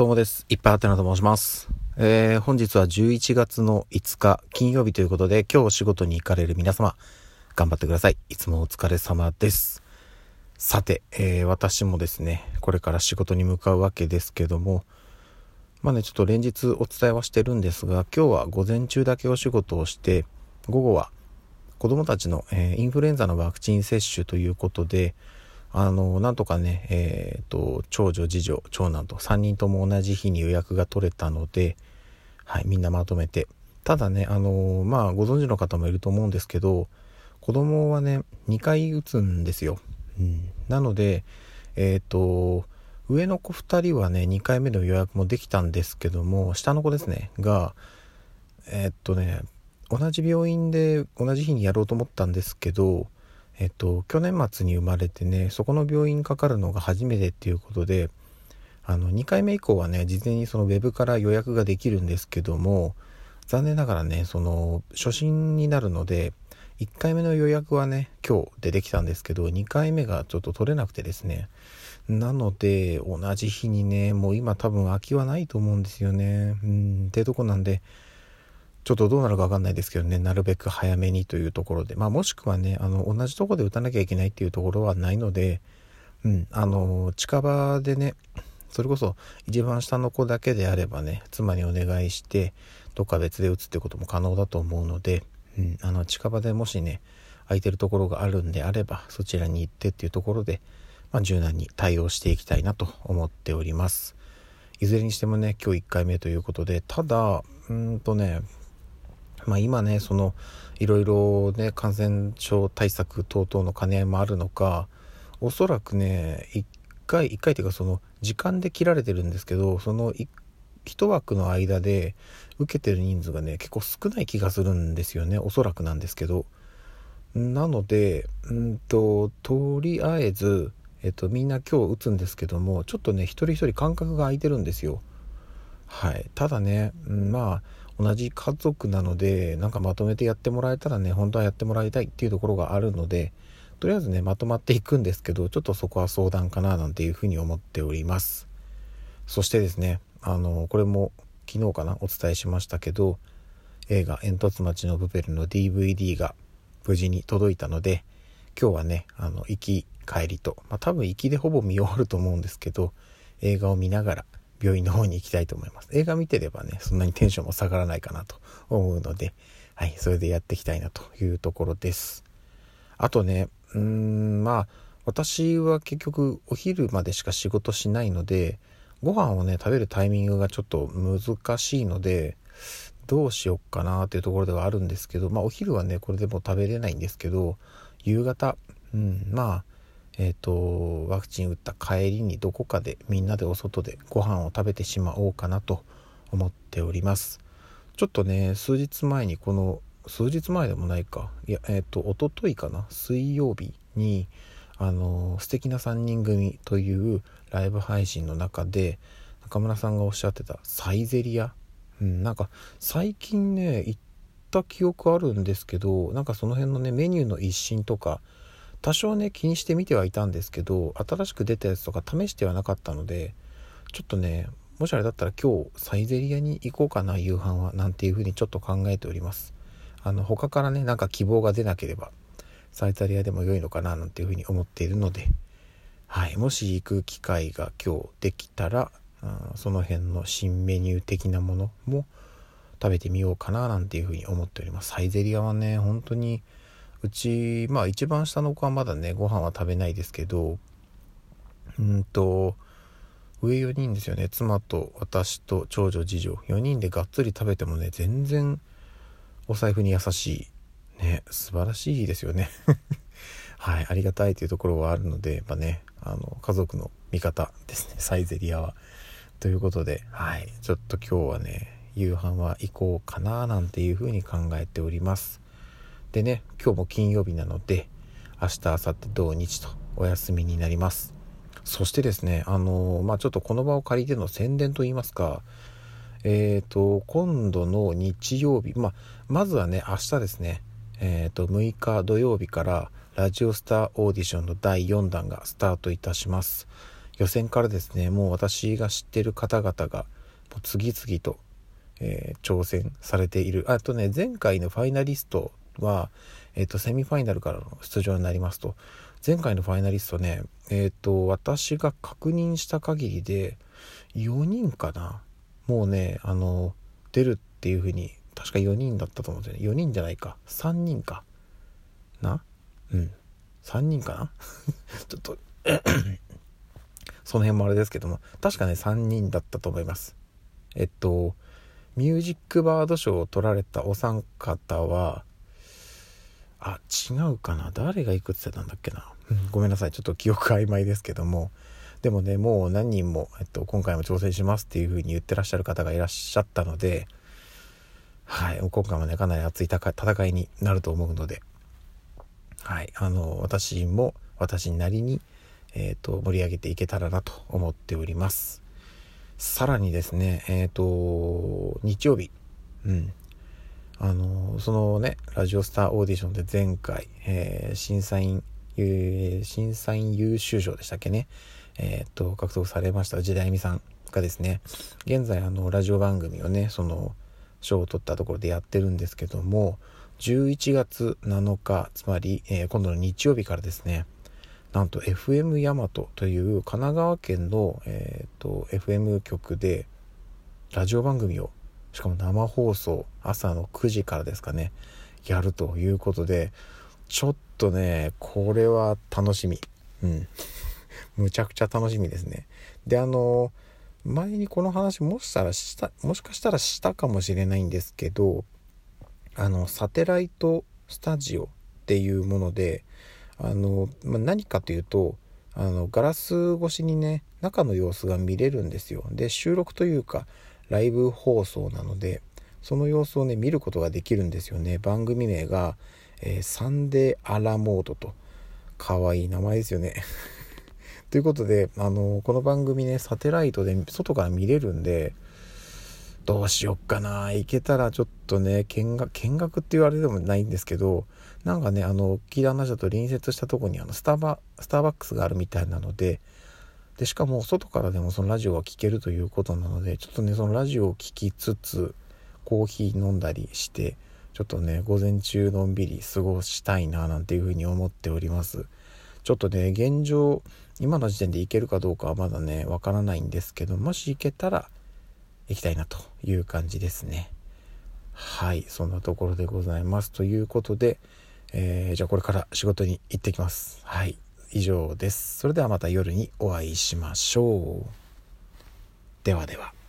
どうもです。いっぱいあってなと申します。えー、本日は11月の5日金曜日ということで、今日仕事に行かれる皆様、頑張ってください。いつもお疲れ様です。さて、えー、私もですね、これから仕事に向かうわけですけども、まあね、ちょっと連日お伝えはしてるんですが、今日は午前中だけお仕事をして、午後は子供たちの、えー、インフルエンザのワクチン接種ということで、あの、なんとかね、えっ、ー、と、長女、次女、長男と3人とも同じ日に予約が取れたので、はい、みんなまとめて。ただね、あの、まあ、ご存知の方もいると思うんですけど、子供はね、2回打つんですよ。うん。なので、えっ、ー、と、上の子2人はね、2回目の予約もできたんですけども、下の子ですね、が、えっとね、同じ病院で同じ日にやろうと思ったんですけど、えっと、去年末に生まれてね、そこの病院にかかるのが初めてっていうことで、あの、2回目以降はね、事前にそのウェブから予約ができるんですけども、残念ながらね、その、初診になるので、1回目の予約はね、今日でできたんですけど、2回目がちょっと取れなくてですね。なので、同じ日にね、もう今多分空きはないと思うんですよね。うん、ってとこなんで、ちょっとどうなるかわかんないですけどね、なるべく早めにというところで、まあもしくはね、あの、同じとこで打たなきゃいけないっていうところはないので、うん、あの、近場でね、それこそ一番下の子だけであればね、妻にお願いして、どっか別で打つってことも可能だと思うので、うん、あの、近場でもしね、空いてるところがあるんであれば、そちらに行ってっていうところで、まあ、柔軟に対応していきたいなと思っております。いずれにしてもね、今日1回目ということで、ただ、うんとね、まあ、今ねそのいろいろね感染症対策等々の兼ね合いもあるのかおそらくね1回1回っていうかその時間で切られてるんですけどその1枠の間で受けてる人数がね結構少ない気がするんですよねおそらくなんですけど。なのでうんととりあえずえっとみんな今日打つんですけどもちょっとね一人一人間隔が空いてるんですよ。はい。ただね、まあ同じ家族なのでなんかまとめてやってもらえたらね本当はやってもらいたいっていうところがあるのでとりあえずねまとまっていくんですけどちょっとそこは相談かななんていうふうに思っております。そしてですねあのこれも昨日かなお伝えしましたけど映画「煙突町のプペル」の DVD が無事に届いたので今日はねあの行き帰りと、まあ、多分行きでほぼ見終わると思うんですけど映画を見ながら病院の方に行きたいと思います。映画見てればね、そんなにテンションも下がらないかなと思うので、はい、それでやっていきたいなというところです。あとね、うーん、まあ、私は結局お昼までしか仕事しないので、ご飯をね、食べるタイミングがちょっと難しいので、どうしよっかなっていうところではあるんですけど、まあお昼はね、これでも食べれないんですけど、夕方、うん、まあ、え、ー、と、ワクチン打った帰りにどこかでみんなでお外でご飯を食べてしまおうかなと思っております。ちょっとね、数日前にこの、数日前でもないか、いや、えっ、ー、と、おとといかな、水曜日に、あの、素敵な3人組というライブ配信の中で、中村さんがおっしゃってたサイゼリア。うん、なんか最近ね、行った記憶あるんですけど、なんかその辺のね、メニューの一新とか、多少ね気にしてみてはいたんですけど新しく出たやつとか試してはなかったのでちょっとねもしあれだったら今日サイゼリアに行こうかな夕飯はなんていうふうにちょっと考えております。あの他からねなんか希望が出なければサイゼリアでも良いのかななんていうふうに思っているのではいもし行く機会が今日できたらうんその辺の新メニュー的なものも食べてみようかななんていうふうに思っております。サイゼリアはね本当にうちまあ一番下の子はまだねご飯は食べないですけどうんと上4人ですよね。妻と私と長女次女。4人でがっつり食べてもね全然お財布に優しい。ね素晴らしいですよね。はいありがたいというところはあるのでやっぱねあの家族の味方ですね。サイゼリアは。ということではいちょっと今日はね夕飯は行こうかななんていうふうに考えております。でね、今日も金曜日なので、明日、明後日、土日とお休みになります。そしてですね、あの、まあ、ちょっとこの場を借りての宣伝といいますか、えっ、ー、と、今度の日曜日、まあ、まずはね、明日ですね、えっ、ー、と、6日土曜日から、ラジオスターオーディションの第4弾がスタートいたします。予選からですねもう私が知ってる方々がもう次々と、えー、挑戦されているあとね前回のファイナリストは、えーと、セミファイナルからの出場になりますと。前回のファイナリストねえっ、と私が確認した限りで4人かな。もうねあの出るっていう風に確か4人だったと思うんですよね。4人じゃないか。3人か。な？うん。3人かな？ちょっと その辺もあれですけども。確かね3人だったと思います。えっとミュージックバード賞を取られたお三方はあ違うかな。誰がいくつ出たんだっけな、ごめんなさい。ちょっと記憶曖昧ですけども。でもねもう何人も、えっと、今回も挑戦しますっていう風に言ってらっしゃる方がいらっしゃったのではい今回もねかなり熱い戦いになると思うので。はいあの私も私なりに、えーと、盛り上げていけたらなと思っております。さらにですねえっ、と日曜日。うん。あのそのねラジオスターオーディションで前回、えー、審査員審査員優秀賞でしたっけね。えー、っと獲得されました時代美さんがですね。現在あのラジオ番組をねその賞を取ったところでやってるんですけども11月7日つまり、えー、今度の日曜日からですねなんと FM ヤマトという神奈川県の、えーと FM 局でラジオ番組をしかも生放送朝の9時からですかねやるということでちょっとねこれは楽しみ。うん。むちゃくちゃ楽しみですね。であの前にこの話もしたらしたもしかしたらしたかもしれないんですけどあのサテライトスタジオっていうものであの、まあ、何かというとあのガラス越しにね中の様子が見れるんですよ。で収録というかライブ放送なのでその様子をね見ることができるんですよね。番組名が、えー、サンデーアラモードと。かわいい名前ですよね。ということであのこの番組ねサテライトで外から見れるんでどうしよっかな。行けたらちょっとね見学見学って言われてもないんですけどなんかねあの聞いた話だと隣接したとこにあのスタバスターバックスがあるみたいなのででしかも外からでもそのラジオが聴けるということなのでちょっとねそのラジオを聴きつつコーヒー飲んだりしてちょっとね午前中のんびり過ごしたいななんていうふうに思っております。ちょっとね現状今の時点で行けるかどうかはまだねわからないんですけどもし行けたら行きたいなという感じですね。はいそんなところでございます。ということで、えー、じゃあこれから仕事に行ってきます。はい。以上です。それではまた夜にお会いしましょう。ではでは。